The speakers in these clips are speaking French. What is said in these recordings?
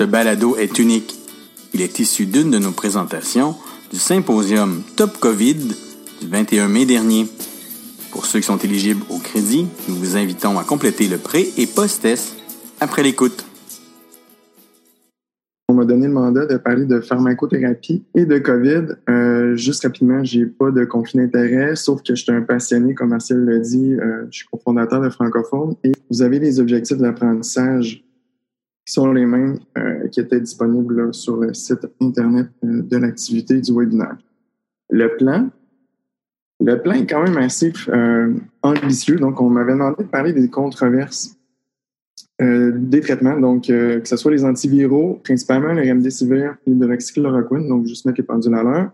Ce balado est unique. Il est issu d'une de nos présentations du symposium Top COVID du 21 mai dernier. Pour ceux qui sont éligibles au crédit, nous vous invitons à compléter le pré- et post-test après l'écoute. On m'a donné le mandat de parler de pharmacothérapie et de COVID. Euh, juste rapidement, j'ai pas de conflit d'intérêt, sauf que je suis un passionné, comme Marcel l'a dit, euh, je suis cofondateur de Francophone. Et vous avez les objectifs de l'apprentissage qui sont les mêmes euh, qui étaient disponibles sur le site Internet euh, de l'activité du webinaire. Le plan, le plan est quand même assez euh, ambitieux. Donc, on m'avait demandé de parler des controverses des traitements, donc que ce soit les antiviraux, principalement le remdesivir et de l'oxychloroquine, donc juste mettre les pendules à l'heure,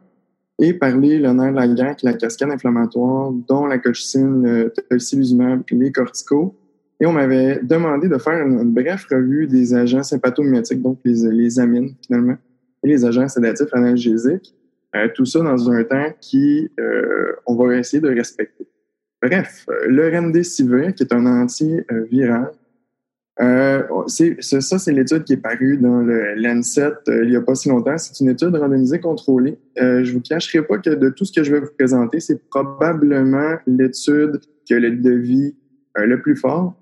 et parler le nerf de la la cascade inflammatoire, dont la colchicine, le tocilizumab les corticos. Et on m'avait demandé de faire une, une brève revue des agents sympathomimétiques, donc les, les amines finalement, et les agents sédatifs analgésiques. Euh, tout ça dans un temps qui, euh, on va essayer de respecter. Bref, euh, le remdesivir, qui est un antiviral, euh, c'est, ça, c'est l'étude qui est parue dans le Lancet il n'y a pas si longtemps. C'est une étude randomisée contrôlée. Euh, je vous cacherai pas que de tout ce que je vais vous présenter, c'est probablement l'étude qui a le devis le plus fort,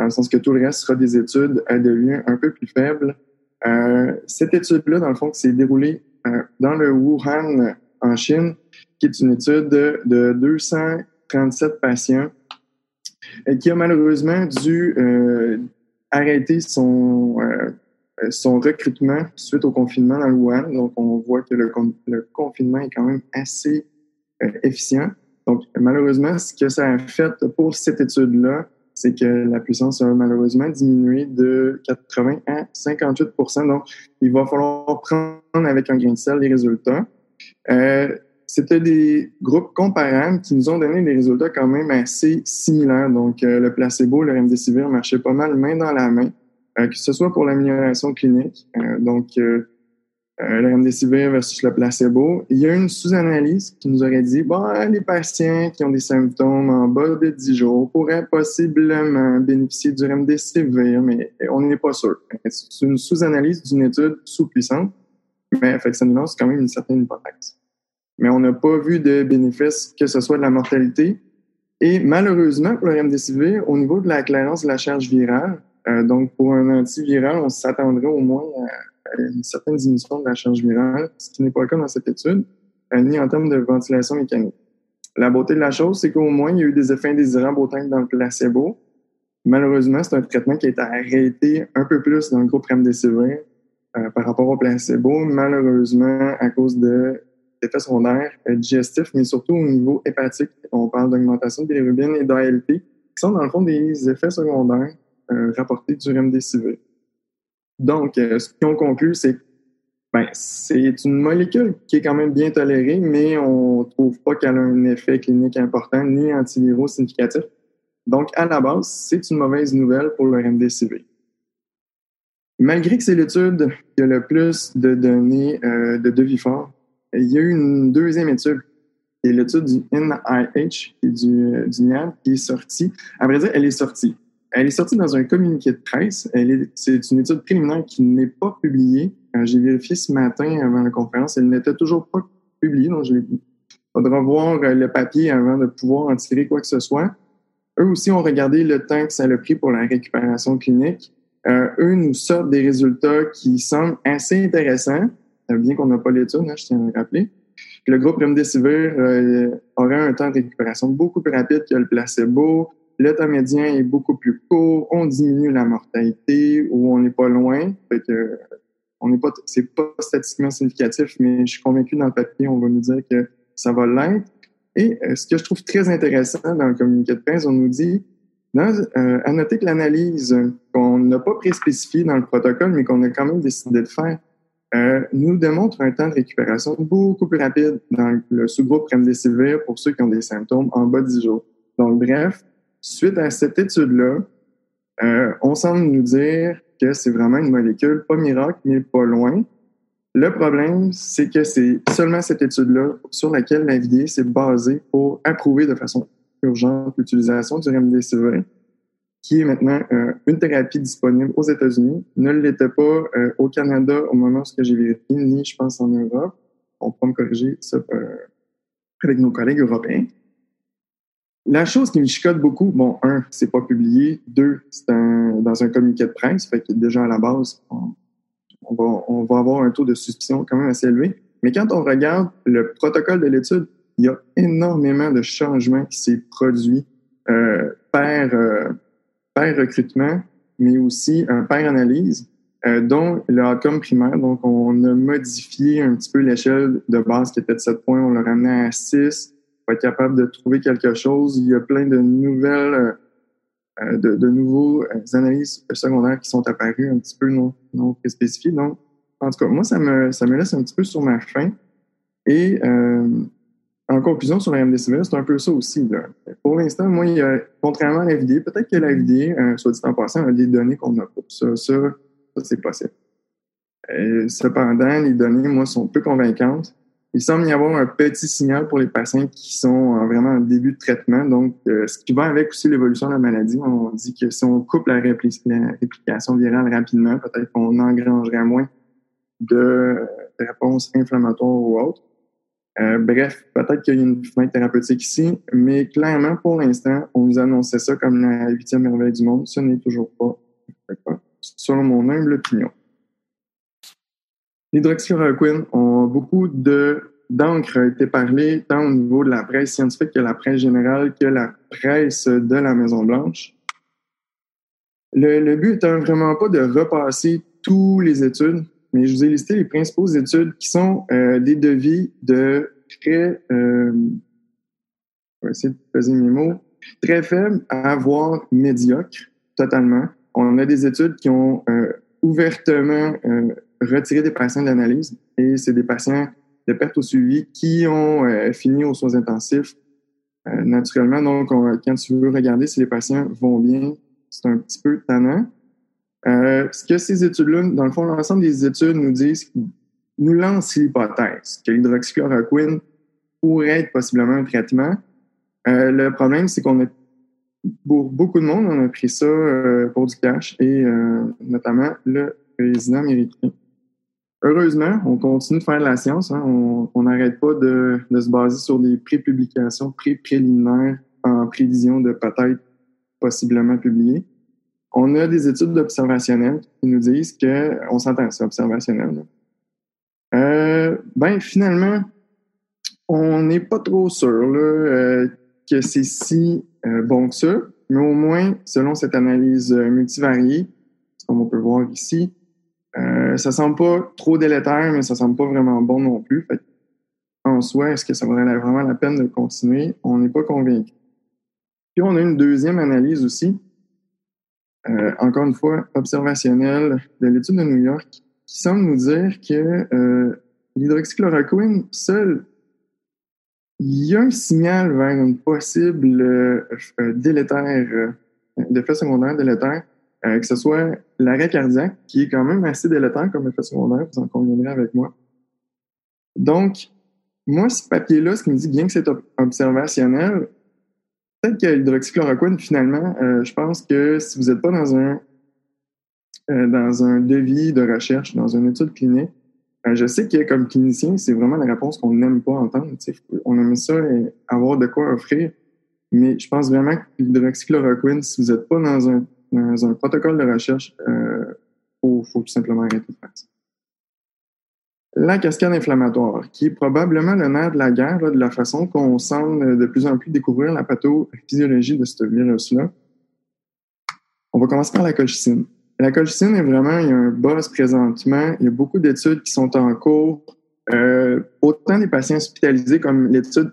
dans le sens que tout le reste sera des études à devis un peu plus faibles. Euh, cette étude-là, dans le fond, s'est déroulée euh, dans le Wuhan, en Chine, qui est une étude de, de 237 patients, et qui a malheureusement dû euh, arrêter son, euh, son recrutement suite au confinement dans le Wuhan. Donc, on voit que le, con- le confinement est quand même assez euh, efficient. Donc, malheureusement, ce que ça a fait pour cette étude-là, c'est que la puissance a malheureusement diminué de 80 à 58 Donc, il va falloir prendre avec un grain de sel les résultats. Euh, c'était des groupes comparables qui nous ont donné des résultats quand même assez similaires. Donc, euh, le placebo, le remdesivir marchait pas mal main dans la main, euh, que ce soit pour l'amélioration clinique, donc euh, euh, le remdesivir versus le placebo. Il y a une sous-analyse qui nous aurait dit, bon, les patients qui ont des symptômes en bas de 10 jours pourraient possiblement bénéficier du remdesivir, mais on n'est pas sûr. C'est une sous-analyse d'une étude sous-puissante, mais fait ça nous lance quand même une certaine hypothèse mais on n'a pas vu de bénéfice, que ce soit de la mortalité. Et malheureusement, pour le remdesivir, au niveau de la clairance de la charge virale, euh, donc pour un antiviral, on s'attendrait au moins à, à une certaine diminution de la charge virale, ce qui n'est pas le cas dans cette étude, euh, ni en termes de ventilation mécanique. La beauté de la chose, c'est qu'au moins, il y a eu des effets indésirables autant que dans le placebo. Malheureusement, c'est un traitement qui a été arrêté un peu plus dans le groupe remdesivir euh, par rapport au placebo, malheureusement à cause de effets secondaires euh, digestifs, mais surtout au niveau hépatique. On parle d'augmentation de bilirubine et d'ALP, qui sont dans le fond des effets secondaires euh, rapportés du remdesivir. Donc, euh, ce qu'on conclut, c'est ben, c'est une molécule qui est quand même bien tolérée, mais on trouve pas qu'elle a un effet clinique important ni antiviraux significatif. Donc, à la base, c'est une mauvaise nouvelle pour le remdesivir. Malgré que c'est l'étude qui a le plus de données euh, de devis fort, il y a eu une deuxième étude, qui est l'étude du NIH et du, du NIAD, qui est sortie. À vrai dire, elle est sortie. Elle est sortie dans un communiqué de presse. Elle est, c'est une étude préliminaire qui n'est pas publiée. Euh, J'ai vérifié ce matin avant la conférence, elle n'était toujours pas publiée, donc je faudra voir euh, le papier avant de pouvoir en tirer quoi que ce soit. Eux aussi ont regardé le temps que ça a pris pour la récupération clinique. Euh, eux nous sortent des résultats qui semblent assez intéressants bien qu'on n'a pas l'étude, hein, je tiens à le rappeler. Le groupe Remdesivir euh, aurait un temps de récupération beaucoup plus rapide que le placebo. Le temps médian est beaucoup plus court. On diminue la mortalité ou on n'est pas loin. Fait on n'est pas, c'est pas statistiquement significatif, mais je suis convaincu dans le papier, on va nous dire que ça va l'être. Et euh, ce que je trouve très intéressant dans le communiqué de presse, on nous dit, euh, à noter que l'analyse qu'on n'a pas préspécifiée dans le protocole, mais qu'on a quand même décidé de faire, euh, nous démontre un temps de récupération beaucoup plus rapide dans le sous-groupe remdesivir pour ceux qui ont des symptômes en bas de 10 jours. Donc, bref, suite à cette étude-là, euh, on semble nous dire que c'est vraiment une molécule, pas miracle, mais pas loin. Le problème, c'est que c'est seulement cette étude-là sur laquelle la FDA s'est basée pour approuver de façon urgente l'utilisation du remdesivir. qui est maintenant euh, une thérapie disponible aux États-Unis, ne l'était pas euh, au Canada au moment où j'ai vérifié, ni je pense en Europe. On pourra me corriger ça euh, avec nos collègues européens. La chose qui me chicote beaucoup, bon, un, c'est pas publié. Deux, c'est dans un communiqué de presse, fait que déjà à la base, on, va, on va avoir un taux de suspicion quand même assez élevé. Mais quand on regarde le protocole de l'étude, il y a énormément de changements qui s'est produit euh, par, euh, par recrutement, mais aussi un par analyse, euh, dont le outcome primaire. Donc, on a modifié un petit peu l'échelle de base qui était de 7 points, on l'a ramené à 6 être capable de trouver quelque chose. Il y a plein de nouvelles, euh, de, de nouveaux euh, analyses secondaires qui sont apparues un petit peu non, non spécifiées. Donc, en tout cas, moi, ça me, ça me laisse un petit peu sur ma faim. Et euh, en conclusion sur la MDCV, c'est un peu ça aussi. Pour l'instant, moi, contrairement à la vidéo, peut-être que la vidéo, euh, soit dit en passant, a des données qu'on n'a pas. Ça, ça, ça c'est possible. Cependant, les données, moi, sont peu convaincantes. Il semble y avoir un petit signal pour les patients qui sont vraiment en début de traitement. Donc, euh, ce qui va avec aussi l'évolution de la maladie, on dit que si on coupe la, réplication virale rapidement, peut-être qu'on engrangerait moins de réponses inflammatoires ou autres. Euh, bref, peut-être qu'il y a une fin thérapeutique ici, mais clairement, pour l'instant, on nous annonçait ça comme la huitième merveille du monde. Ce n'est toujours pas, selon mon humble opinion. L'hydroxychloroquine ont beaucoup de d'encre a été parlé tant au niveau de la presse scientifique que la presse générale que la presse de la Maison Blanche. Le, le but étant vraiment pas de repasser tous les études, mais je vous ai listé les principaux études qui sont euh, des devis de très, euh, je vais essayer de mes mots, très faibles à voire médiocres totalement. On a des études qui ont euh, ouvertement euh, retiré des patients de l'analyse et c'est des patients de perte au suivi qui ont euh, fini aux soins intensifs euh, naturellement. Donc, quand tu veux regarder si les patients vont bien, c'est un petit peu tannant. Euh, ce que ces études-là, dans le fond, l'ensemble des études nous disent, nous lancent l'hypothèse que l'hydroxychloroquine pourrait être possiblement un traitement. Le problème, c'est qu'on a, pour beaucoup de monde, on a pris ça pour du cash et notamment le président américain. Heureusement, on continue de faire de la science. Hein. On n'arrête pas de, se baser sur des pré-publications, pré-préliminaires en prévision de peut-être possiblement publier. On a des études observationnelles qui nous disent que, on s'entend, c'est observationnel. Euh, ben finalement, on n'est pas trop sûr euh, que c'est si euh, bon que ça, mais au moins, selon cette analyse multivariée, comme on peut voir ici, euh, ça semble pas trop délétère, mais ça semble pas vraiment bon non plus. Fait en soi, est-ce que ça vaudrait vraiment la peine de continuer? On n'est pas convaincu. Puis on a une deuxième analyse aussi, euh, encore une fois, observationnelle de l'étude de New York, qui semble nous dire que euh, l'hydroxychloroquine seul, il y a un signal vers une possible euh, délétère, euh, d'effet secondaire délétère, euh, que ce soit l'arrêt cardiaque, qui est quand même assez délétère comme effet secondaire, vous en conviendrez avec moi. Donc, moi, ce papier-là, ce qui me dit bien que c'est observationnel, peut-être que l'hydroxychloroquine, finalement, euh, je pense que si vous n'êtes pas dans un euh, dans un devis de recherche, dans une étude clinique, euh, je sais que comme clinicien, c'est vraiment la réponse qu'on n'aime pas entendre. On aime ça et avoir de quoi offrir. Mais je pense vraiment que l'hydroxychloroquine, si vous n'êtes pas dans un, dans un protocole de recherche, il euh, faut, tout simplement arrêter de faire ça. La cascade inflammatoire, qui est probablement le nerf de la guerre, de la façon qu'on semble de plus en plus découvrir la pathophysiologie de ce virus-là. On va commencer par la colchicine. La colchicine est vraiment, il y a un buzz présentement. Il y a beaucoup d'études qui sont en cours. Euh, autant des patients hospitalisés comme l'étude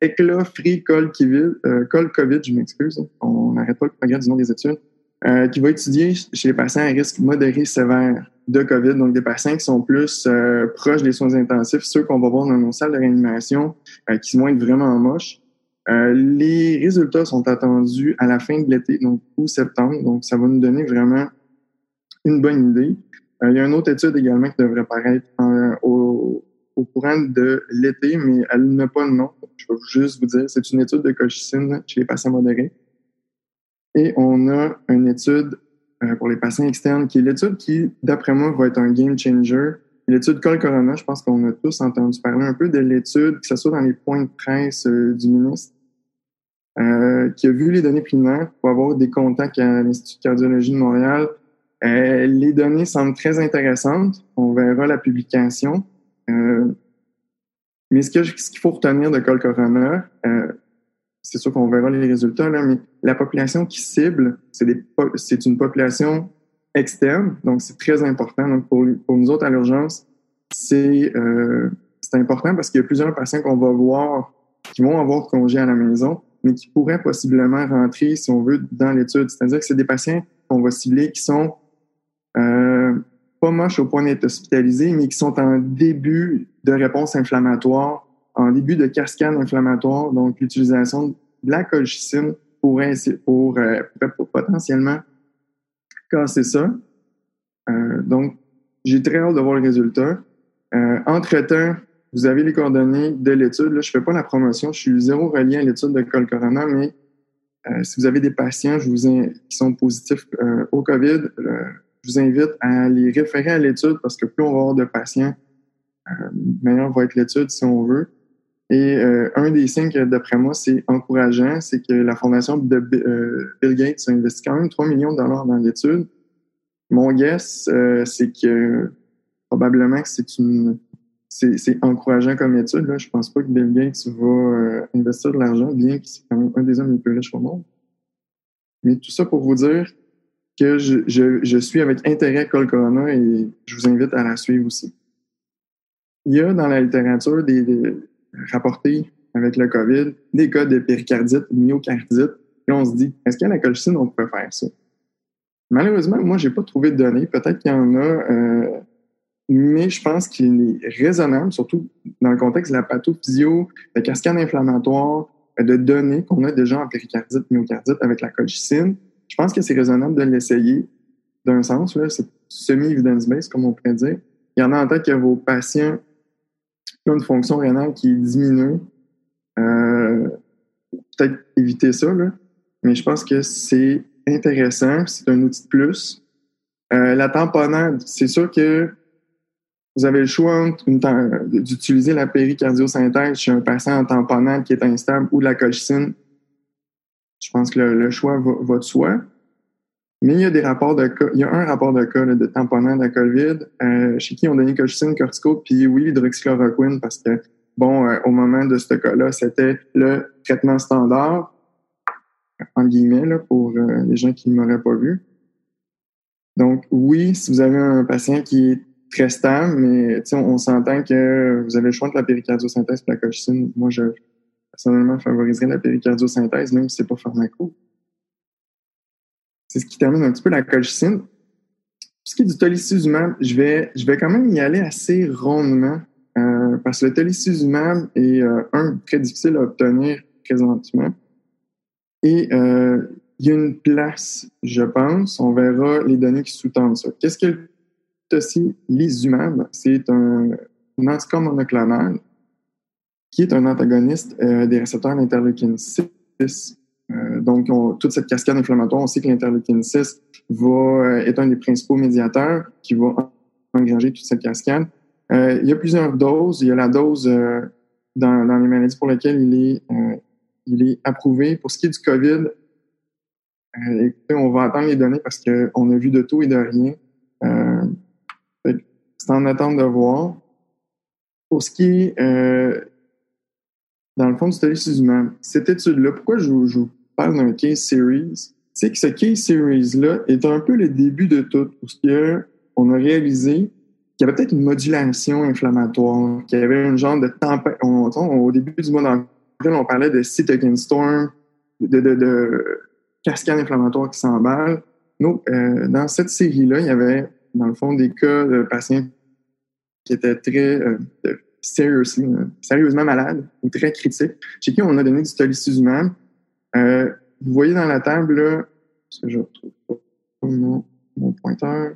ECLA Free euh, Col COVID, je m'excuse. On n'arrête pas le progrès du nom des études. Euh, qui va étudier chez les patients à risque modéré sévère de COVID, donc des patients qui sont plus euh, proches des soins intensifs, ceux qu'on va voir dans nos salles de réanimation, euh, qui vont être vraiment moches. Euh, les résultats sont attendus à la fin de l'été, donc août septembre, donc ça va nous donner vraiment une bonne idée. Euh, il y a une autre étude également qui devrait paraître au, au, courant de l'été, mais elle n'a pas de nom. Je vais juste vous dire, c'est une étude de colchicine chez les patients modérés. Et on a une étude euh, pour les patients externes qui est l'étude qui, d'après moi, va être un game changer. L'étude Col Corona, je pense qu'on a tous entendu parler un peu de l'étude, que ce soit dans les points de presse euh, du ministre, euh, qui a vu les données primaires pour avoir des contacts à l'Institut de cardiologie de Montréal. Euh, les données semblent très intéressantes. On verra la publication. Mais ce qu'il faut retenir de Col Corona, euh, c'est sûr qu'on verra les résultats, là, mais la population qui cible, c'est une population externe, donc c'est très important. Donc pour, pour nous autres à l'urgence, c'est euh, important parce qu'il y a plusieurs patients qu'on va voir qui vont avoir congé à la maison, mais qui pourraient possiblement rentrer, si on veut, dans l'étude. C'est-à-dire que c'est des patients qu'on va cibler qui sont euh, pas moches au point d'être hospitalisés, mais qui sont en début de réponse inflammatoire en début de cascade inflammatoire, donc l'utilisation de la colchicine pourrait, pour, euh, pour, potentiellement casser ça. Euh, donc, j'ai très hâte de voir le résultat. Euh, entre-temps, vous avez les coordonnées de l'étude. Là, je fais pas la promotion, je suis zéro relié à l'étude de col corona, mais si vous avez des patients qui sont positifs au COVID, je vous invite à les référer à l'étude parce que plus on va avoir de patients, meilleur va être l'étude si on veut. Et euh, un des signes que, d'après moi, c'est encourageant, c'est que la fondation de euh, Bill Gates a investi quand même 3 millions de dollars dans l'étude. Mon guess, euh, c'est que probablement que c'est une c'est encourageant comme étude. Là. Je pense pas que Bill Gates va investir de l'argent, bien que c'est quand même un des hommes les plus riches au monde. Mais tout ça pour vous dire que je, je, je suis avec intérêt Col Corona et je vous invite à la suivre aussi. Il y a dans la littérature des, des rapporté avec le COVID des cas de péricardite, myocardite. Et on se dit, est-ce qu'à la colchicine, on peut faire ça? Malheureusement, moi, j'ai pas trouvé de données. Peut-être qu'il y en a, euh, mais je pense qu'il est raisonnable, surtout dans le contexte de la pathophysio, de cascade inflammatoire, de données qu'on a déjà en péricardite, myocardite avec la colchicine. Je pense que c'est raisonnable de l'essayer d'un sens. Là, c'est semi-evidence-based, comme on pourrait dire. Il y en a en tête que vos patients une fonction rénale qui diminue. Euh, Peut-être éviter ça, là. mais je pense que c'est intéressant, c'est un outil de plus. Euh, la tamponnade, c'est sûr que vous avez le choix d'utiliser la péricardiosynthèse chez un patient en tamponnade qui est instable ou la colchicine. Je pense que le, choix va de soi. Mais il y a des rapports de cas, il y a un rapport de cas de tamponnage à COVID euh, chez qui on donné colchicine, cortico, puis oui, hydroxychloroquine parce que, bon, euh, au moment de ce cas-là, c'était le traitement standard, en guillemets, là, pour euh, les gens qui ne m'auraient pas vu. Donc, oui, si vous avez un patient qui est très stable, mais on, on s'entend que vous avez le choix de la péricardiosynthèse et la colchicine. Moi, je personnellement favoriserais la péricardiosynthèse, même si c'est pas pharmaco c'est ce qui termine un petit peu la colchicine. Pour ce qui est du tolicizumab, je vais, je vais quand même y aller assez rondement euh, parce que le tolicizumab est euh, un très difficile à obtenir présentement. Et euh, il y a une place, je pense. On verra les données qui sous-tendent ça. Qu'est-ce que le tocilizumab? C'est un, un anticorps monoclonal qui est un antagoniste des récepteurs d'interleukine 6 euh, donc, toute cette cascade inflammatoire, on sait que l'interleukine 6 va euh, être un des principaux médiateurs qui va engranger toute cette cascade. Euh, il y a plusieurs doses. Il y a la dose dans, dans, les maladies pour lesquelles il est, il est approuvé. Pour ce qui est du COVID, écoutez, on va attendre les données parce qu'on a vu de tout et de rien. c'est en attente de voir. Pour ce qui est dans le fond du tolicizumab, cette étude-là, pourquoi je, je vous parle d'un case series, c'est que ce case series-là est un peu le début de tout, parce qu'on a réalisé qu'il y avait peut-être une modulation inflammatoire, qu'il y avait un genre de tempête. Au début du mois d'avril, on parlait de cytokine storm, de, de, de cascade inflammatoire qui s'emballe. Donc, euh, dans cette série-là, il y avait, dans le fond, des cas de patients qui étaient très euh, seriously, sérieusement malades ou très critiques, chez qui on a donné du tolicizumab euh, vous voyez dans la table, là, parce que je retrouve pas mon, pointeur,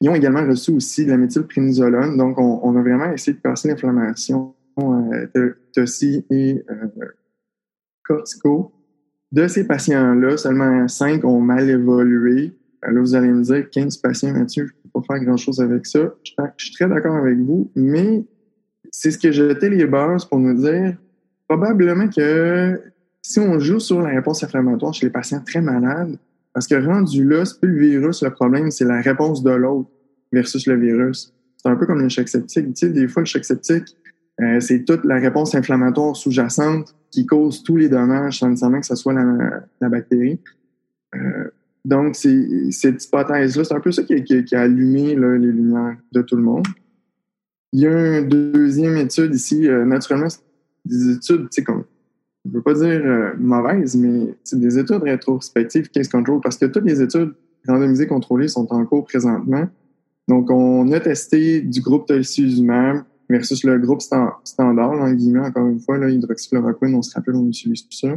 ils ont également reçu aussi de la méthylprénisolone. Donc, on, a vraiment essayé de passer l'inflammation euh, de et euh, cortico. De ces patients-là, seulement 5 ont mal évolué. Euh, là, vous allez me dire 15 patients, Mathieu, je ne peux pas faire grand-chose avec ça. Je, suis très d'accord avec vous, mais c'est ce que jeté les bases pour nous dire probablement que si on joue sur la réponse inflammatoire chez les patients très malades, parce que rendu là, c'est plus le virus le problème, c'est la réponse de l'autre versus le virus. C'est un peu comme le choc septique. Tu sais, des fois, le choc septique, euh, c'est toute la réponse inflammatoire sous-jacente qui cause tous les dommages sans nécessairement que ce soit la, bactérie. Euh, donc, c'est, cette hypothèse-là, c'est un peu ça qui, a allumé les lumières de tout le monde. Il y a une deuxième étude ici, euh, naturellement, des études, tu sais, comme, je veux pas dire euh, mauvaises, mais c'est des études rétrospectives case control, parce que toutes les études randomisées contrôlées sont en cours présentement. Donc, on a testé du groupe tocilizumab versus le groupe standard, en guillemets, encore une fois, là, hydroxychloroquine, on se rappelle, on utilise tout ça.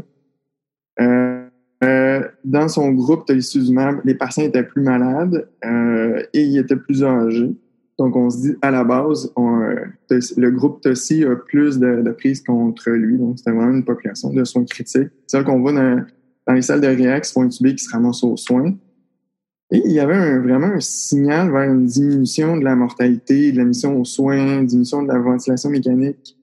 Euh, euh, dans son groupe tocilizumab, les patients étaient plus malades euh, et ils étaient plus âgés. Donc, on se dit, à la base, euh, le groupe TOSI a plus de, de prise contre lui. Donc, c'était vraiment une population de soins critiques. C'est ça qu'on voit dans, les salles de réax, faut intubés qui se ramassent aux soins. Et il y avait vraiment un signal vers une diminution de la mortalité, de la mission aux soins, diminution de la ventilation mécanique.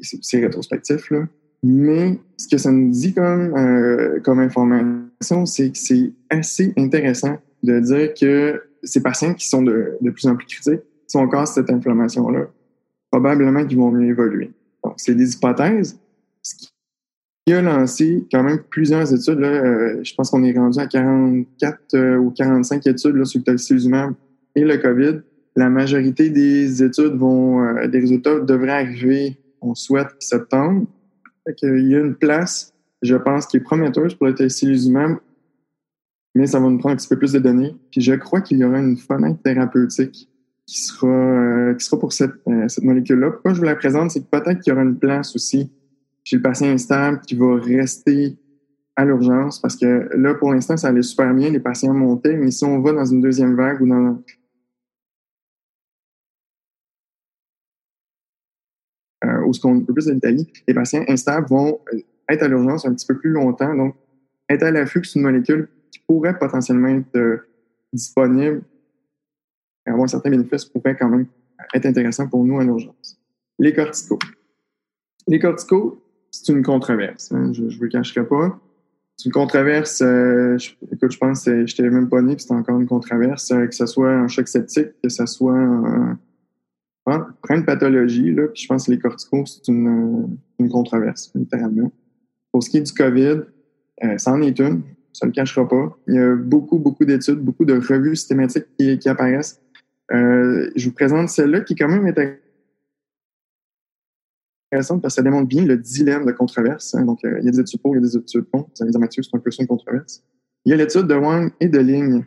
C'est rétrospectif, là. Mais ce que ça nous dit comme, euh, comme information, c'est que c'est assez intéressant de dire que ces patients qui sont de, plus en plus critiques, si on casse cette inflammation-là, probablement qu'ils vont mieux évoluer. Donc, c'est des hypothèses. Ce qui a lancé quand même plusieurs études. Là, euh, je pense qu'on est rendu à 44 euh, ou 45 études sur le tocilizumab et le COVID. La majorité des études vont, euh, des résultats devraient arriver, on souhaite, septembre. Il y a une place, je pense, qui est prometteuse pour le tocilizumab mais ça va nous prendre un petit peu plus de données. Puis je crois qu'il y aura une fenêtre thérapeutique qui sera, euh, qui sera pour cette, euh, cette molécule-là. Pourquoi je vous la présente, c'est que peut-être qu'il y aura une place aussi chez le patient instable qui va rester à l'urgence parce que là, pour l'instant, ça allait super bien, les patients montaient, mais si on va dans une deuxième vague ou dans euh, ou ce qu'on peut plus de les patients instables vont euh, être à l'urgence un petit peu plus longtemps, donc être à l'affût que c'est une molécule pourrait potentiellement être euh, disponible et avoir certains bénéfices pourrait quand même être intéressant pour nous à l'urgence. Les corticos. Les corticos, c'est une controverse. Hein, je ne vous le cacherai pas. C'est une controverse, euh, je, écoute, je pense que je t'avais même pas né, puis c'est encore une controverse, euh, que ce soit un choc septique, que ce soit un, une pathologie, là, puis je pense que les corticos, c'est une, une controverse, littéralement. Pour ce qui est du COVID, euh, ça en est une ça ne le cachera pas. Il y a beaucoup, beaucoup d'études, beaucoup de revues systématiques qui, apparaissent. Euh, je vous présente celle-là qui quand même est intéressante parce que ça démontre bien le dilemme de controverse. Hein. Donc, euh, il y a des études pour, il y a des études contre. Vous allez dire, Mathieu, c'est un peu ça une controverse. Il y a l'étude de Wang et de Ling.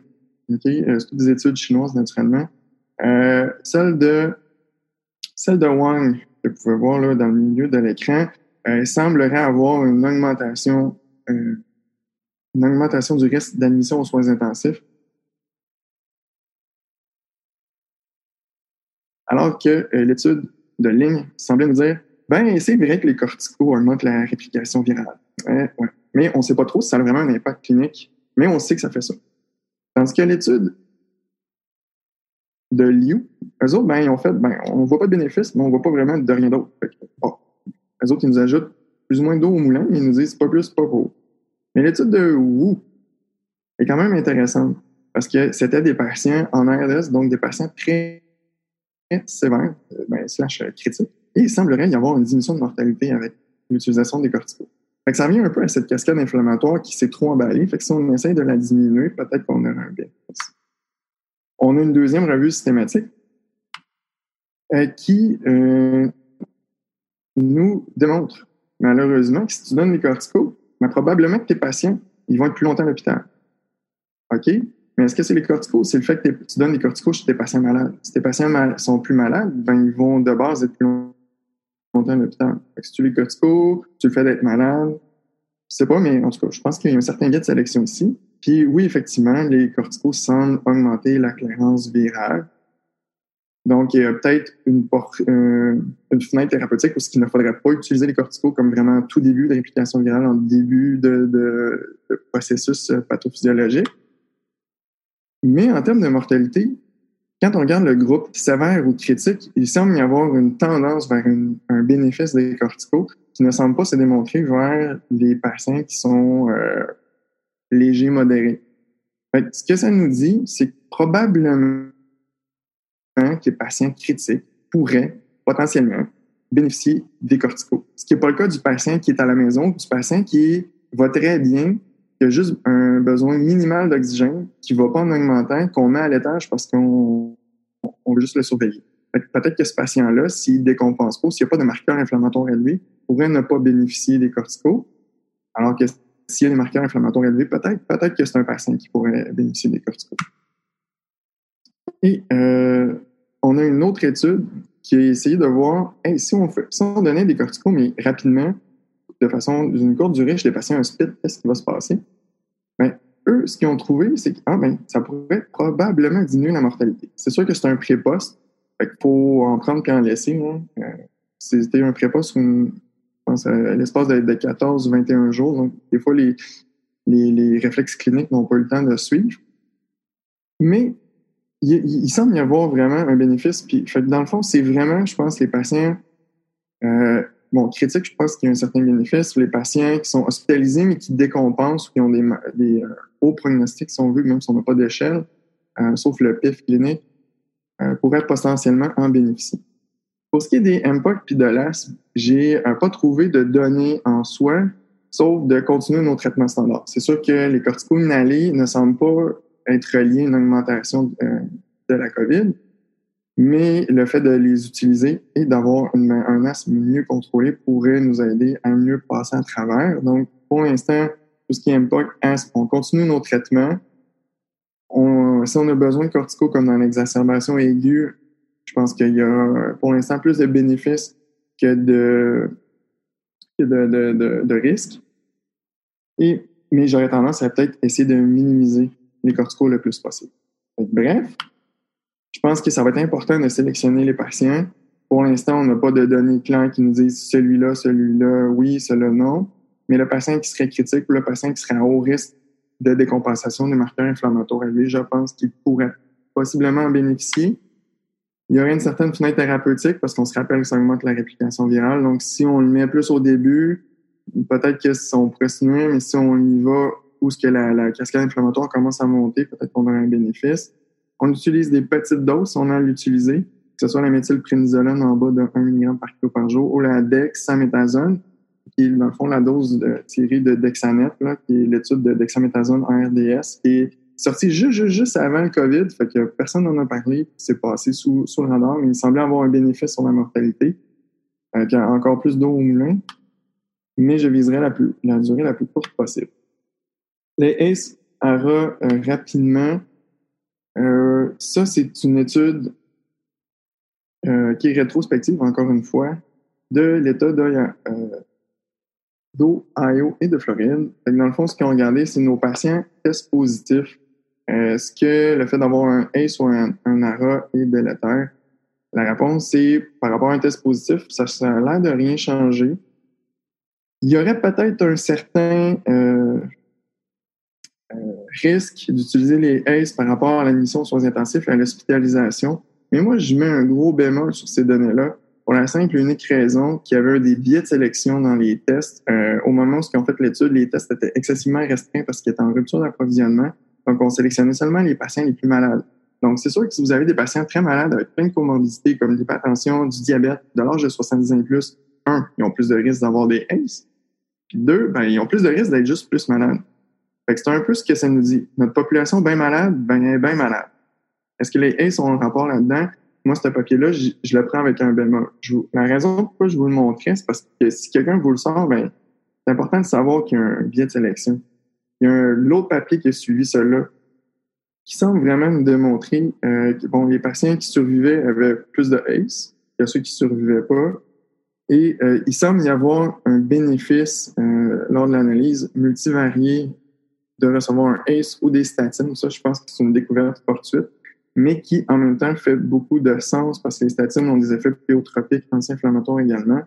Okay? Euh, c'est toutes des études chinoises, naturellement. celle de celle de Wang, que vous pouvez voir là, dans le milieu de l'écran, semblerait avoir une augmentation une augmentation du risque d'admission aux soins intensifs. Alors que euh, l'étude de ligne semblait nous dire, ben, c'est vrai que les corticos augmentent la réplication virale. Mais on ne sait pas trop si ça a vraiment un impact clinique, mais on sait que ça fait ça. Tandis que l'étude de Liu, eux autres, ben, ils ont fait, ben, on ne voit pas de bénéfice, mais on ne voit pas vraiment de rien d'autre. Bon, eux autres, ils nous ajoutent plus ou moins d'eau au moulin, mais ils nous disent pas plus, pas pour. Mais l'étude de Wu est quand même intéressante parce que c'était des patients en RDS, donc des patients très, sévères, euh, ben, slash euh, critiques. Et il semblerait y avoir une diminution de mortalité avec l'utilisation des corticos. Fait que ça revient un peu à cette cascade inflammatoire qui s'est trop emballée. Fait que si on essaie de la diminuer, peut-être qu'on aura un bénéfice. On a une deuxième revue systématique euh, qui euh, nous démontre malheureusement que si tu donnes les corticos, probablement que tes patients, ils vont être plus longtemps à l'hôpital. OK? Mais est-ce que c'est les corticos? C'est le fait que tu donnes des corticos chez tes patients malades. Si tes patients sont plus malades, ben, ils vont de base être plus longtemps à l'hôpital. Si tu les corticos, tu le fais d'être malade, je sais pas, mais en tout cas, je pense qu'il y a un certain biais de sélection ici. Puis oui, effectivement, les corticos semblent augmenter la clairance virale. Donc, il y a peut-être une, une, fenêtre thérapeutique parce qu'il ne faudrait pas utiliser les corticaux comme vraiment tout début de réplication virale, en début de, de, de processus pathophysiologique. Mais en termes de mortalité, quand on regarde le groupe sévère ou critique, il semble y avoir une tendance vers un bénéfice des corticaux qui ne semble pas se démontrer vers les patients qui sont euh, légers, modérés. ce que ça nous dit, c'est que probablement que les patients critiques pourraient potentiellement bénéficier des corticaux. Ce qui n'est pas le cas du patient qui est à la maison, du patient qui va très bien, qui a juste un besoin minimal d'oxygène, qui ne va pas en augmentant, qu'on met à l'étage parce qu'on on veut juste le surveiller. Peut-être que ce patient-là, s'il décompense pas, s'il n'y a pas de marqueur inflammatoire élevé, pourrait ne pas bénéficier des corticaux. Alors que s'il y a des marqueurs inflammatoires élevés, peut-être peut-être que c'est un patient qui pourrait bénéficier des corticaux. Et euh, on a une autre étude qui a essayé de voir si, on fait, si on donnait des corticaux, mais rapidement, de façon d'une courte durée chez des patients hospites, qu'est-ce qui va se passer? Ben, eux, ce qu'ils ont trouvé, c'est que ah, ben, ça pourrait probablement diminuer la mortalité. C'est sûr que c'est un pré-poste. Fait qu'il faut en prendre puis en laisser. Hein. Euh, c'était un pré-poste sur une, l'espace de, 14 ou 21 jours. Donc, des fois, les, les, réflexes cliniques n'ont pas eu le temps de suivre. Mais il, semble y avoir vraiment un bénéfice. Puis, fait, dans le fond, c'est vraiment, je pense, les patients euh, bon, critiques, je pense qu'il y a un certain bénéfice. Les patients qui sont hospitalisés mais qui décompensent ou qui ont des, des euh, hauts pronostics, si on veut, même si on n'a pas d'échelle, euh, sauf le PIF clinique, pourraient potentiellement en bénéficier. Pour ce qui est des MPOC de l'asthme, j'ai euh, pas trouvé de données en soi, sauf de continuer nos traitements standards. C'est sûr que les corticoïdes inhalés ne semblent pas être reliés à une augmentation euh, de la COVID, mais le fait de les utiliser et d'avoir un asthme mieux contrôlé pourrait nous aider à mieux passer à travers. Donc, pour l'instant, tout ce qui MPOC, asthme, on continue nos traitements. Si on a besoin de corticaux comme dans l'exacerbation aiguë, je pense qu'il y a pour l'instant plus de bénéfices que de, de, de, de, risques. Et, mais j'aurais tendance à peut-être essayer de minimiser les corticaux le plus possible. bref, je pense que ça va être important de sélectionner les patients. Pour l'instant, on n'a pas de données claires qui nous disent celui-là, celui-là, oui, celui-là, non. Mais le patient qui serait critique ou le patient qui serait à haut risque de décompensation des marqueurs inflammatoires élevés, je pense qu'il pourrait possiblement en bénéficier. Il y aurait une certaine fenêtre thérapeutique parce qu'on se rappelle que ça augmente la réplication virale. Donc, si on le met plus au début, peut-être que on pourrait se mais si on y va où ce que la, cascade inflammatoire commence à monter, peut-être qu'on aura un bénéfice. On utilise des petites doses, on a l'utiliser, que ce soit la méthylprénisolone en bas de 1 mg par kilo par jour ou la dexaméthasone, qui est dans le fond la dose tirée de Dexanet, là, qui est l'étude de dexaméthasone en RDS, qui est sorti juste, juste, avant le COVID, fait que personne n'en a parlé, c'est passé sous, sous le radar, mais il semblait avoir un bénéfice sur la mortalité, avec encore plus d'eau au moulin, mais je viserais la, plus, la durée la plus courte possible. Les ACE ARA euh, rapidement, euh, ça c'est une étude euh, qui est rétrospective, encore une fois, de l'État d'Ohio et de Floride. dans le fond, ce qu'ils ont regardé, c'est nos patients tests positifs est-ce que le fait d'avoir un ACE ou un, ARA est délétère? La réponse, c'est par rapport à un test positif, ça a l'air de rien changer. Il y aurait peut-être un certain risque d'utiliser les ACE par rapport à l'admission aux soins intensifs et à l'hospitalisation. Mais moi, je mets un gros bémol sur ces données-là pour la simple et unique raison qu'il y avait des biais de sélection dans les tests. Euh, au moment où ont fait l'étude, les tests étaient excessivement restreints parce qu'ils étaient en rupture d'approvisionnement. Donc, on sélectionnait seulement les patients les plus malades. Donc, c'est sûr que si vous avez des patients très malades avec plein de comorbidités comme l'hypertension, du diabète, de l'âge de 70 ans et plus, un, ils ont plus de risques d'avoir des ACE. Deux, ben, ils ont plus de risques d'être juste plus malades. C'est un peu ce que ça nous dit. Notre population bien malade, ben, bien malade. Est-ce que les ACE ont un rapport là-dedans? Moi, ce papier-là, je, le prends avec un bémol. la raison pourquoi je vous le montrais, c'est parce que si quelqu'un vous le sort, ben, c'est important de savoir qu'il y a un biais de sélection. Il y a l'autre papier qui a suivi cela qui semble vraiment nous démontrer euh, que bon, les patients qui survivaient avaient plus de ACE que ceux qui survivaient pas. Et euh, il semble y avoir un bénéfice euh, lors de l'analyse multivariée de recevoir un ACE ou des statines. Ça, je pense que c'est une découverte fortuite. mais qui en même temps fait beaucoup de sens parce que les statines ont des effets pléotropiques anti-inflammatoires également.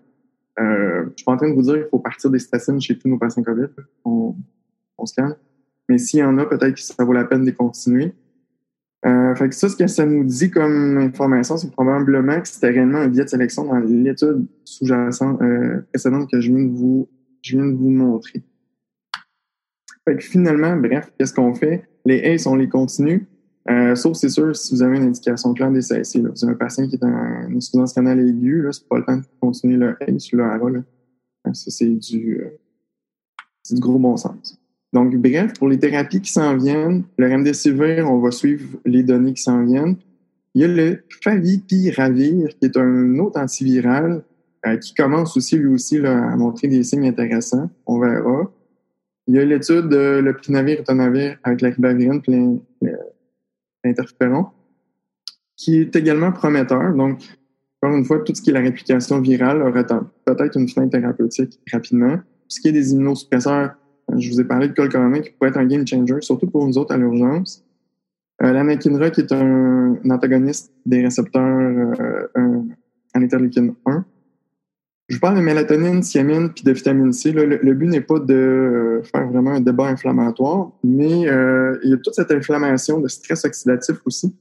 Euh, je suis pas en train de vous dire qu'il faut partir des statines chez tous nos patients COVID. On, se calme. Mais s'il y en a, peut-être que ça vaut la peine de continuer. Euh, fait que ça, ce que ça nous dit comme information, c'est probablement que c'était réellement un biais de sélection dans l'étude sous-jacente euh, précédente que je viens de vous montrer. Fait que finalement, bref, qu'est-ce qu'on fait? Les ACE, on les continue. Euh, sauf, c'est sûr, si vous avez une indication claire des CSI, là, vous avez un patient qui est en insuffisance canal aiguë, là, c'est pas le temps de continuer le ACE le ARA, là. Ça, c'est du, euh, c'est du gros bon sens. Donc, bref, pour les thérapies qui s'en viennent, le remdesivir, on va suivre les données qui s'en viennent. Il y a le favipiravir, qui est un autre antiviral, euh, qui commence aussi, lui aussi, là, à montrer des signes intéressants. On verra. Il y a l'étude de l'opinavir et tonavir avec la ribavirine et l'interféron, qui est également prometteur. Donc, encore une fois, tout ce qui est la réplication virale aurait peut-être une fin thérapeutique rapidement. Ce qui est des immunosuppresseurs, je vous ai parlé de colcorona qui pourrait être un game changer, surtout pour nous autres à l'urgence. Euh, L'anakinra qui est un, antagoniste des récepteurs euh, en interleukine 1. Je vous parle de mélatonine, thiamine puis de vitamine C. Le, but n'est pas de euh, faire vraiment un débat inflammatoire, mais euh, il y a toute cette inflammation de stress oxydatif aussi.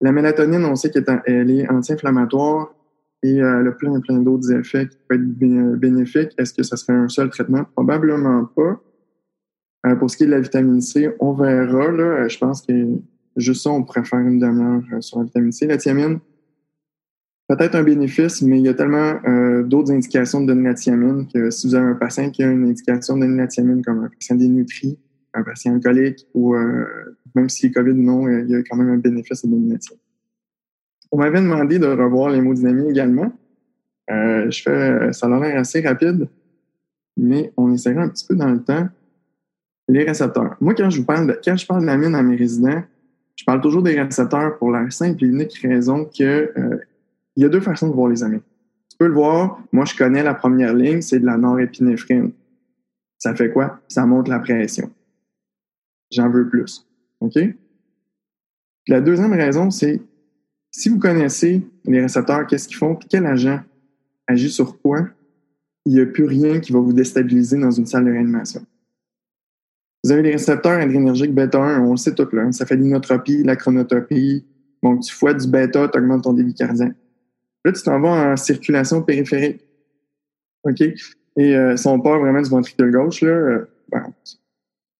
La mélatonine, on sait qu'elle est anti-inflammatoire et euh, elle a plein, plein d'autres effets qui peuvent être bénéfiques. Est-ce que ça serait un seul traitement? Probablement pas. Euh, pour ce qui est de la vitamine C, on verra. Je pense que juste ça, on pourrait faire une demi-heure sur la vitamine C. La thiamine, peut-être un bénéfice, mais il y a tellement euh, d'autres indications de donatiamine que si vous avez un patient qui a une indication de donatiamine, comme un patient dénutri, un patient alcoolique, ou euh, même si est COVID ou non, il y a quand même un bénéfice de donatiamine. On m'avait demandé de revoir l'hémodynamie également. Euh, je fais, ça a l'air assez rapide, mais on essaiera un petit peu dans le temps. Les récepteurs. Moi, quand je vous parle de, quand je parle de à mes résidents, je parle toujours des récepteurs pour la simple et unique raison que euh, il y a deux façons de voir les amis. Tu peux le voir, moi je connais la première ligne, c'est de la norépinéphrine. Ça fait quoi? Ça monte la pression. J'en veux plus. OK? La deuxième raison, c'est si vous connaissez les récepteurs, qu'est-ce qu'ils font, quel agent agit sur quoi, il n'y a plus rien qui va vous déstabiliser dans une salle de réanimation. Vous avez les récepteurs adrénergiques bêta 1, on le sait tout là. Ça fait l'inotropie, la chronotopie. Donc, tu fouettes du bêta, tu augmentes ton débit cardiaque. Là, tu t'en vas en circulation périphérique. OK? Et euh, si on part vraiment du ventricule gauche, là, euh,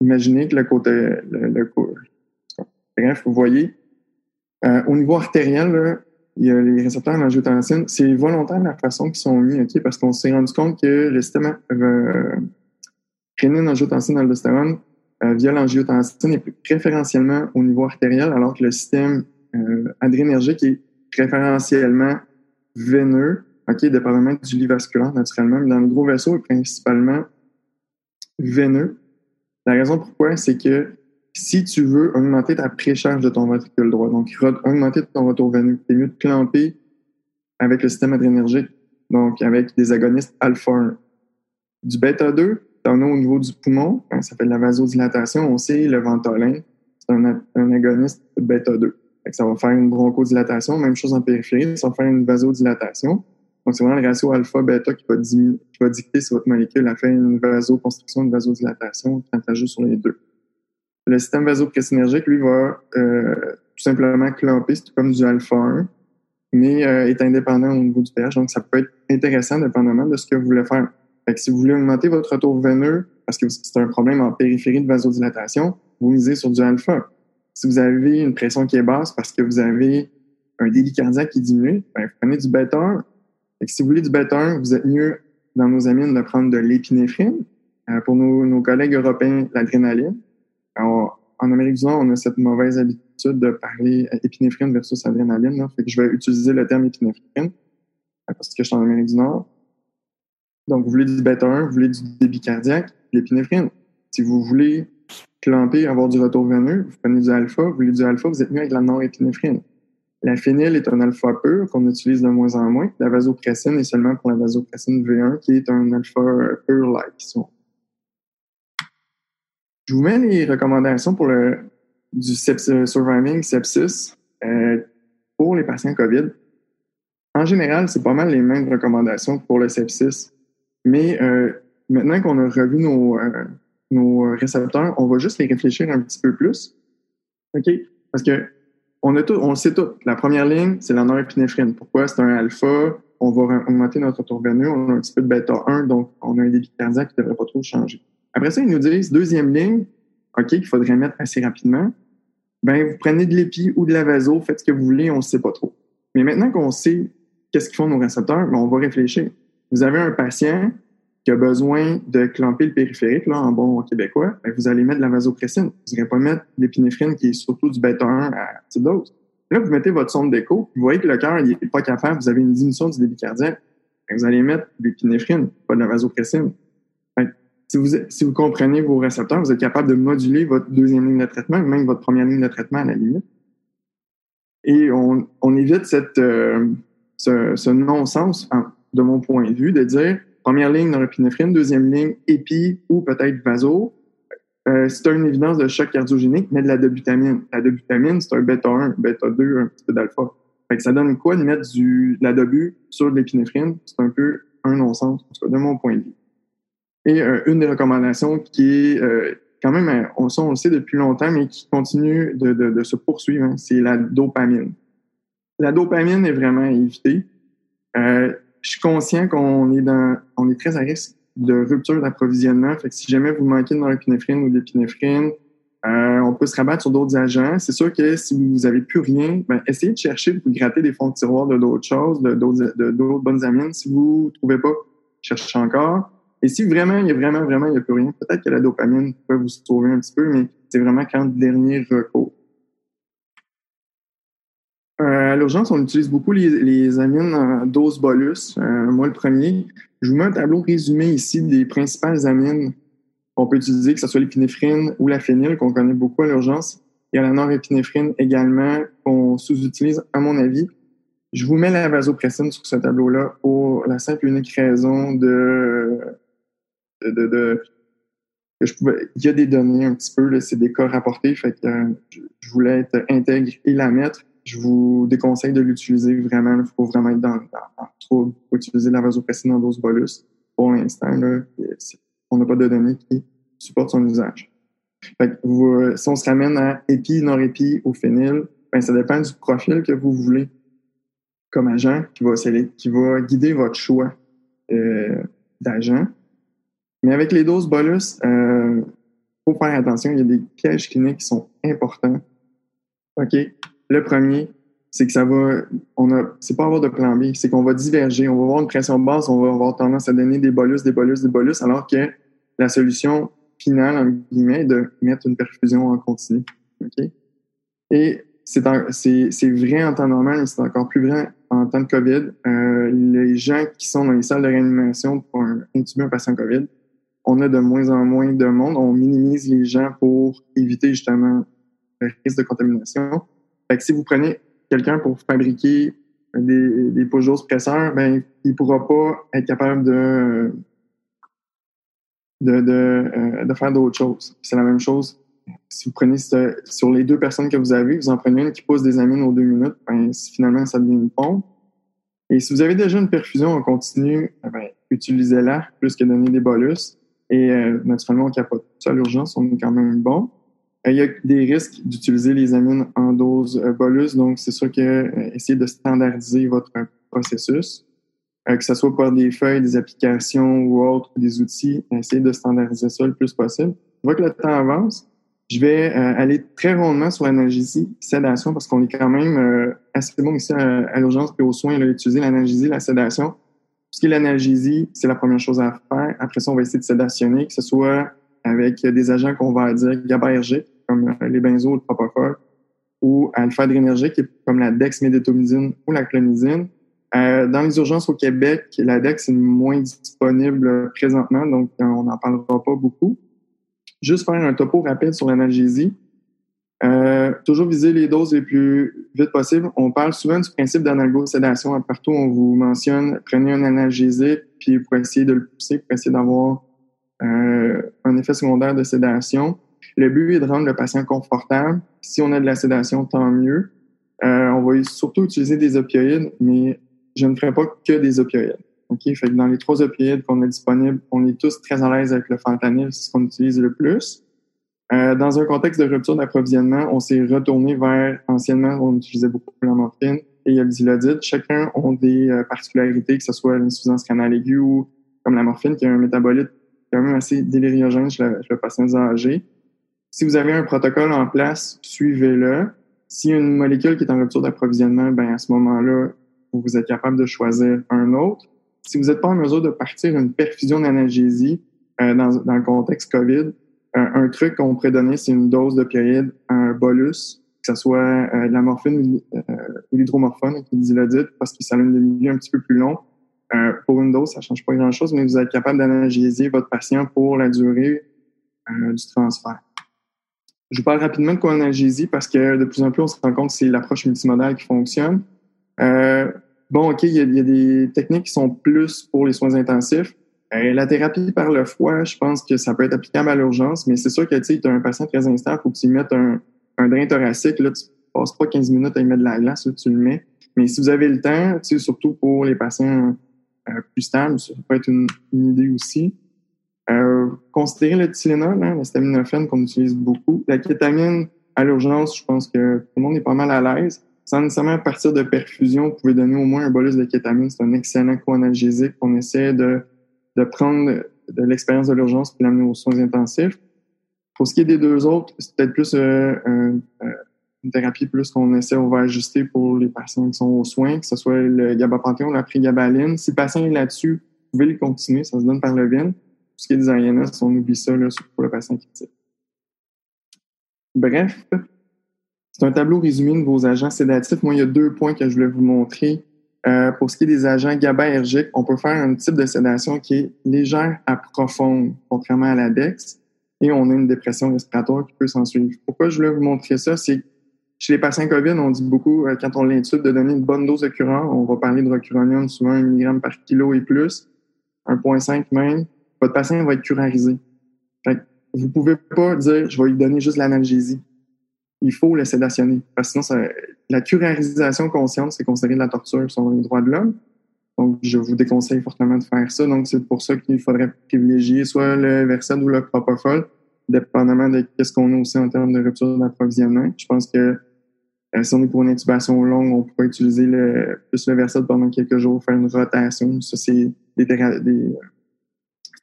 imaginez que le côté. Le, le, bref, vous voyez. Euh, au niveau artériel, là, il y a les récepteurs en angiotensine. C'est volontaire la façon qu'ils sont mis, OK? Parce qu'on s'est rendu compte que le système rénine, angiotensine, aldostérone via l'angiotensine est préférentiellement au niveau artériel, alors que le système adrénergique est préférentiellement veineux, OK, dépendamment du lit vasculaire, naturellement, mais dans le gros vaisseau, principalement veineux. La raison pourquoi, c'est que si tu veux augmenter ta précharge de ton ventricule droit, donc augmenter ton retour veineux, c'est mieux de clamper avec le système adrénergique, donc avec des agonistes alpha 1. Du bêta 2, t'en as au niveau du poumon, ça s'appelle la vasodilatation, on sait le ventolin, c'est un, un agoniste bêta 2 ça va faire une bronchodilatation. Même chose en périphérie, ça va faire une vasodilatation. Donc, c'est vraiment le ratio alpha-bêta qui va, dicter si votre molécule a fait une vasoconstriction, une vasodilatation quand elle sur les deux. Le système vasopressinergique, lui, va euh, tout simplement clamper, c'est comme du alpha-1, mais euh, est indépendant au niveau du pH. Donc, ça peut être intéressant dépendamment de ce que vous voulez faire. Si vous voulez augmenter votre retour veineux, parce que c'est un problème en périphérie de vasodilatation, vous misez sur du alpha. Si vous avez une pression qui est basse parce que vous avez un débit cardiaque qui diminue, ben, vous prenez du bêta 1. Et si vous voulez du bêta 1, vous êtes mieux dans nos amines de prendre de l'épinéphrine. Euh, pour nos, nos, collègues européens, l'adrénaline. En Amérique du Nord, on a cette mauvaise habitude de parler épinéphrine versus adrénaline. Là. Fait que je vais utiliser le terme épinéphrine euh, parce que je suis en Amérique du Nord. Donc, vous voulez du bêta 1, vous voulez du débit cardiaque, l'épinéphrine. Si vous voulez clamper, avoir du retour veineux, vous prenez du alpha, vous voulez du alpha, vous êtes mieux avec la norépinéphrine. La phényl est un alpha pur qu'on utilise de moins en moins. La vasopressine est seulement pour la vasopressine V1 qui est un alpha pur-like. Je vous mets les recommandations pour le du sepsis, surviving sepsis. euh, pour les patients COVID, en général, c'est pas mal les mêmes recommandations pour le sepsis. Mais euh, maintenant qu'on a revu nos, euh, nos récepteurs, on va juste les réfléchir un petit peu plus. OK? Parce que on, a tout, on le sait tout. La première ligne, c'est la norépinéphrine. Pourquoi? C'est un alpha. On va augmenter notre tour veineux. On a un petit peu de bêta 1, donc on a un débit cardiaque qui ne devrait pas trop changer. Après ça, ils nous disent, deuxième ligne, OK, qu'il faudrait mettre assez rapidement. Ben, vous prenez de l'épi ou de la vaso, faites ce que vous voulez, on ne sait pas trop. Mais maintenant qu'on sait qu'est-ce qu'ils font nos récepteurs, ben, on va réfléchir. Vous avez un patient qui a besoin de clamper le périphérique, là, en bon québécois, ben, vous allez mettre de la vasopressine. Vous n'allez pas mettre l'épinéphrine qui est surtout du bêta 1 à petite dose. Là, vous mettez votre sonde d'écho, vous voyez que le cœur n'est pas capable, vous avez une diminution du débit cardiaque. Ben, vous allez mettre de l'épinéphrine, pas de la vasopressine. Si vous, si vous comprenez vos récepteurs, vous êtes capable de moduler votre deuxième ligne de traitement, même votre première ligne de traitement à la limite. Et on, on évite cette, euh, ce, ce non-sens, de mon point de vue, de dire première ligne norépinéphrine, deuxième ligne épi ou peut-être vaso. Euh, c'est une évidence de choc cardiogénique, mais de la dobutamine. La dobutamine, c'est un bêta 1, bêta 2, un petit peu d'alpha. Fait ça donne quoi de mettre du, de la dobu sur de l'épinéphrine? C'est un peu un non-sens, de mon point de vue. Et euh, une des recommandations qui est euh, quand même, euh, on, le sait depuis longtemps, mais qui continue de, se poursuivre, hein, c'est la dopamine. La dopamine est vraiment à éviter. Euh, je suis conscient qu'on est dans, on est très à risque de rupture d'approvisionnement. Fait que si jamais vous manquez de norépinéphrine ou d'épinéphrine, euh, on peut se rabattre sur d'autres agents. C'est sûr que si vous n'avez plus rien, ben, essayez de chercher, de vous gratter des fonds de tiroir de d'autres choses, de d'autres bonnes amines. Si vous ne trouvez pas, cherchez encore. Et si vraiment, il y a vraiment, vraiment, il n'y a plus rien, peut-être que la dopamine peut vous sauver un petit peu, mais c'est vraiment quand dernier recours. Euh, à l'urgence, on utilise beaucoup les, les amines en dose bolus. Euh, moi, le premier. Je vous mets un tableau résumé ici des principales amines qu'on peut utiliser, que ce soit l'épinéphrine ou la phényl, qu'on connaît beaucoup à l'urgence. Il y a la norépinéphrine également, qu'on sous-utilise, à mon avis. Je vous mets la vasopressine sur ce tableau-là pour la simple et unique raison de de, de, je pouvais, il y a des données un petit peu, c'est des cas rapportés, fait que euh, je, voulais être intègre et la mettre. Je vous déconseille de l'utiliser vraiment. Il faut vraiment être dans, dans, trop. Il utiliser la vasopressine en dose bolus. Pour l'instant, on n'a pas de données qui supportent son usage. Fait que vous, euh, si on se ramène à épi, non-épi ou phényl, ben, ça dépend du profil que vous voulez comme agent qui va, qui va guider votre choix euh, d'agent. Mais avec les doses bolus, il euh, faut faire attention. Il y a des pièges cliniques qui sont importants. OK? Le premier, c'est que ça va, on a, c'est pas avoir de plan B, c'est qu'on va diverger. On va avoir une pression basse, on va avoir tendance à donner des bolus, des bolus, des bolus, alors que la solution finale, en guillemets, est de mettre une perfusion en continu. OK? Et c'est, c'est, vrai en temps normal, mais c'est encore plus vrai en temps de COVID. Euh, les gens qui sont dans les salles de réanimation pour intuber un patient COVID, on a de moins en moins de monde. On minimise les gens pour éviter justement le risque de contamination. Fait que si vous prenez quelqu'un pour fabriquer des, des poches presseurs, ben, il pourra pas être capable de, de, de, euh, de faire d'autres choses. C'est la même chose. Si vous prenez sur les deux personnes que vous avez, vous en prenez une qui pose des amines aux deux minutes, ben, finalement, ça devient une pompe. Et si vous avez déjà une perfusion en continu, ben, utilisez-la plus que donner des bolus. Et euh, naturellement, on pas ça à l'urgence, on est quand même bon. Euh, il y a des risques d'utiliser les amines en dose euh, bolus, donc c'est sûr que euh, essayez de standardiser votre processus, que ce soit par des feuilles, des applications ou autres, des outils, essayez de standardiser ça le plus possible. On voit que le temps avance. Je vais aller très rondement sur l'analgésie, sédation, parce qu'on est quand même assez bon ici à, l'urgence et aux soins, là, utiliser l'analgésie, la sédation ce qui est l'analgésie, c'est la première chose à faire. Après ça, on va essayer de sédationner, que ce soit avec des agents qu'on va dire GABAergiques, comme les benzos ou le propofol, ou alpha-adrénergique, comme la dexmédétomycine ou la clonidine. Euh, dans les urgences au Québec, la dex est moins disponible présentement, donc on n'en parlera pas beaucoup. Juste faire un topo rapide sur l'analgésie. Euh, toujours viser les doses les plus vite possible. On parle souvent du principe d'analgosédation. Partout, on vous mentionne, prenez un analgésique, puis pour essayer de le pousser, pour essayer d'avoir euh, un effet secondaire de sédation. Le but est de rendre le patient confortable. Si on a de la sédation, tant mieux. Euh, on va surtout utiliser des opioïdes, mais je ne ferai pas que des opioïdes. OK? Fait que dans les trois opioïdes qu'on a disponibles, on est tous très à l'aise avec le fentanyl, c'est ce qu'on utilise le plus. Euh, dans un contexte de rupture d'approvisionnement, on s'est retourné vers, anciennement, on utilisait beaucoup la morphine et le dilodide. Chacun ont des euh, particularités, que ce soit l'insuffisance canale aiguë ou comme la morphine, qui a un métabolite quand même assez déliriogène chez le, chez le patient âgé. Si vous avez un protocole en place, suivez-le. A une molécule qui est en rupture d'approvisionnement, ben à ce moment-là, vous êtes capable de choisir un autre. Si vous n'êtes pas en mesure de partir une perfusion d'analgésie euh, dans, dans, le contexte COVID, un truc qu'on pourrait donner, c'est une dose d'opioïde, un bolus, que ce soit euh, de la morphine ou, euh, l'hydromorphone, qui dit parce que ça a une milieu un petit peu plus long. Euh, pour une dose, ça change pas grand-chose, mais vous êtes capable d'analgésier votre patient pour la durée du transfert. Je vous parle rapidement de co-analgésie parce que de plus en plus, on se rend compte que c'est l'approche multimodale qui fonctionne. bon, OK, il y, a, des techniques qui sont plus pour les soins intensifs. Euh, la thérapie par le foie, je pense que ça peut être applicable à l'urgence, mais c'est sûr que tu as un patient très instable, il faut que tu mettes un, un drain thoracique. Là, tu passes pas 15 minutes à y mettre de la glace, là, tu le mets. Mais si vous avez le temps, surtout pour les patients euh, plus stables, ça peut être une, idée aussi. Euh, considérez le Tylenol, hein, l'acétaminophène qu'on utilise beaucoup. La kétamine à l'urgence, je pense que tout le monde est pas mal à l'aise. Sans nécessairement partir de perfusion, vous pouvez donner au moins un bolus de kétamine. C'est un excellent co-analgésique qu'on essaie de de prendre de l'expérience de l'urgence et l'amener aux soins intensifs. Pour ce qui est des deux autres, c'est peut-être plus euh, euh, une thérapie plus qu'on essaie, on va ajuster pour les patients qui sont aux soins, que ce soit le gabapentin ou la prégabaline. Si le patient est là-dessus, vous pouvez le continuer, ça se donne par le VIN. Ce qui est des INS, on oublie ça là, pour le patient qui tire. Bref, c'est un tableau résumé de vos agents sédatifs. Moi, il y a deux points que je voulais vous montrer euh, pour ce qui est des agents GABAergiques, on peut faire un type de sédation qui est légère à profonde, contrairement à la DEX, et on a une dépression respiratoire qui peut s'en suivre. Pourquoi je voulais vous montrer ça? C'est chez les patients COVID, on dit beaucoup, euh, quand on l'intube, de donner une bonne dose de curant. On va parler de recuronium, souvent 1 mg par kilo et plus, 1,5 même. Votre patient va être curarisé. Fait vous pouvez pas dire, je vais lui donner juste l'analgésie il faut le sédationner. Parce que sinon, la curarisation consciente, c'est considéré de la torture sur les droits de l'homme. Donc, je vous déconseille fortement de faire ça. Donc, c'est pour ça qu'il faudrait privilégier soit le Versed ou le Propofol, dépendamment de ce qu'on a aussi en termes de rupture d'approvisionnement. Je pense que euh, si on est pour une intubation longue, on pourrait utiliser le, plus le Versed pendant quelques jours, faire une rotation. Ça, c'est des, des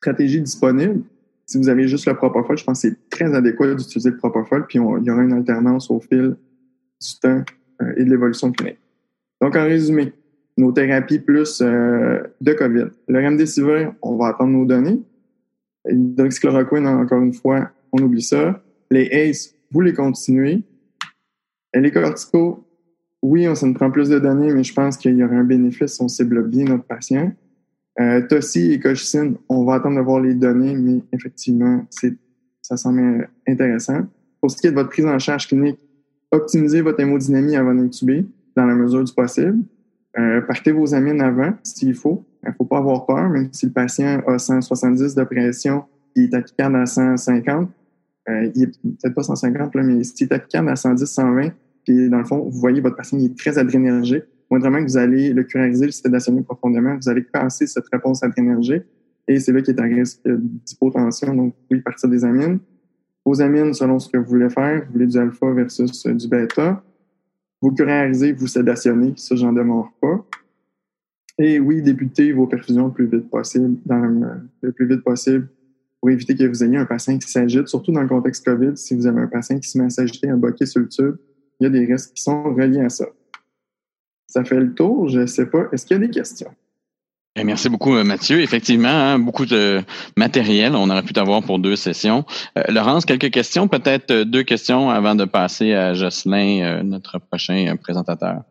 stratégies disponibles si vous avez juste le propofol, je pense que c'est très adéquat d'utiliser le propofol, puis il y aura une alternance au fil du temps euh, et de l'évolution clinique. Donc, en résumé, nos thérapies plus euh, de COVID. Le remdesivir, on va attendre nos données. L'hydroxychloroquine, encore une fois, on oublie ça. Les ACE, vous les continuez. Et les corticos, oui, on s'en prend plus de données, mais je pense qu'il y aura un bénéfice si on cible bien notre patient. Euh, Tossi et colchicine, on va attendre de voir les données, mais effectivement, c'est, ça semble intéressant. Pour ce qui est de votre prise en charge clinique, optimisez votre hémodynamie avant d'intuber, dans la mesure du possible. Euh, partez vos amines avant, s'il faut. Il ne faut pas avoir peur, même si le patient a 170 de pression et est à 150, euh, il est peut-être pas 150, là, mais s'il est à 110, 120, puis dans le fond, vous voyez votre patient il est très adrénergique, moindrement que vous allez le curariser, le sédationner profondément, vous allez casser cette réponse adrénergique et c'est là qu'il est à risque d'hypotension, donc oui, partir des amines. Vos amines, selon ce que vous voulez faire, vous voulez du alpha versus du bêta. Vous curarisez, vous sédationnez, ça, j'en demande pas. Et oui, débutez vos perfusions le plus vite possible, dans le, plus vite possible, pour éviter que vous ayez un patient qui s'agite, surtout dans le contexte COVID, si vous avez un patient qui se met à s'agiter, à boquer sur le tube, il y a des risques qui sont reliés à ça. Ça fait le tour. Je ne sais pas. Est-ce qu'il y a des questions? Eh, merci beaucoup, euh, Mathieu. Effectivement, hein, beaucoup de matériel. On aurait pu t'avoir pour deux sessions. Euh, Laurence, quelques questions, peut-être euh, deux questions avant de passer à Jocelyn, notre prochain présentateur.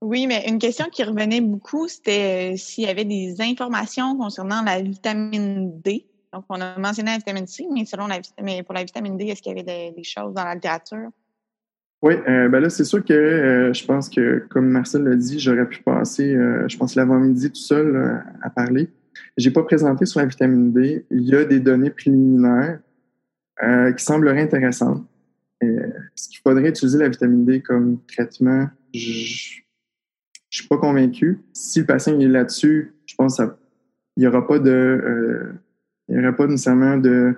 Oui, mais une question qui revenait beaucoup, c'était s'il y avait des informations concernant la vitamine D. Donc, on a mentionné la vitamine C, mais selon la mais pour la vitamine D, est-ce qu'il y avait des choses dans la littérature? Oui, euh, ben là, c'est sûr que euh, je pense que, comme Marcel l'a dit, j'aurais pu passer, euh, je pense, l'avant-midi tout seul à parler. J'ai pas présenté sur la vitamine D. Il y a des données préliminaires qui sembleraient intéressantes. Est-ce qu'il faudrait utiliser la vitamine D comme traitement? je, suis pas convaincu. Si le patient est là-dessus, je pense qu'il n'y aura pas de, il y aura pas nécessairement de,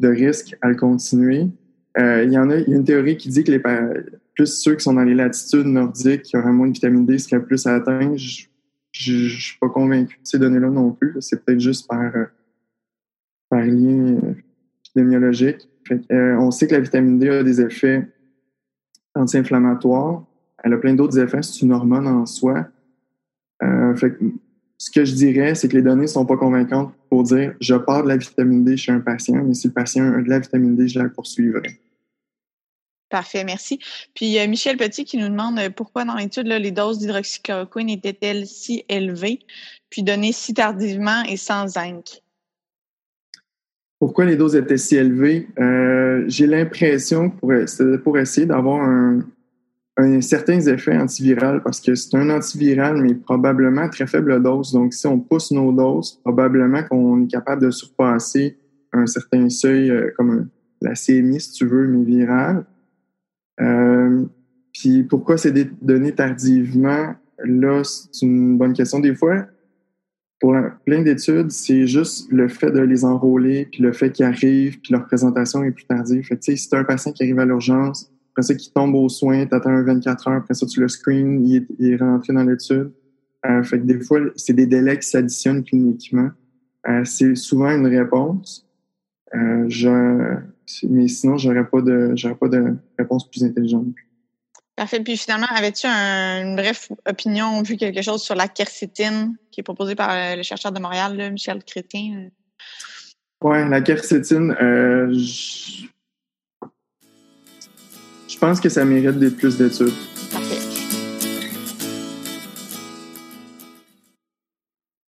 de risque à le continuer. Euh, il y en a, y a une théorie qui dit que les plus ceux qui sont dans les latitudes nordiques, qui auraient moins de vitamine D, seraient plus à atteindre. Je, je, suis pas convaincu de ces données-là non plus. C'est peut-être juste par, euh, par lien épidémiologique. on sait que la vitamine D a des effets anti-inflammatoires. Elle a plein d'autres effets. C'est une hormone en soi. Euh, fait ce que je dirais, c'est que les données sont pas convaincantes pour dire je pars de la vitamine D chez un patient, mais si le patient a de la vitamine D, je la poursuivrai. Parfait, merci. Puis euh, Michel Petit qui nous demande euh, pourquoi dans l'étude, les doses d'hydroxychloroquine étaient-elles si élevées, puis données si tardivement et sans zinc? Pourquoi les doses étaient si élevées? J'ai l'impression pour, pour essayer d'avoir un, certains effets antiviraux parce que c'est un antiviral, mais probablement très faible dose. Donc, si on pousse nos doses, probablement qu'on est capable de surpasser un certain seuil, euh, comme la CMI, si tu veux, mais virale. Euh, puis pourquoi c'est donné tardivement? Là, c'est une bonne question. Des fois, pour plein d'études, c'est juste le fait de les enrôler, puis le fait qu'ils arrivent, puis leur présentation est plus tardive. Fait que, si c'est un patient qui arrive à l'urgence, après ça, qui tombe aux soins, tu attends 24 heures, après ça, tu le screen, il est, rentré dans l'étude. Euh, fait que des fois, c'est des délais qui s'additionnent cliniquement. Euh, c'est souvent une réponse. Euh, je, mais sinon, j'aurais pas de j'aurais pas de réponse plus intelligente. Parfait. Puis finalement, avais-tu une brève opinion, vu quelque chose sur la quercétine qui est proposée par le chercheur de Montréal, Michel Crétin? Oui, la quercétine, je pense que ça mérite plus d'études.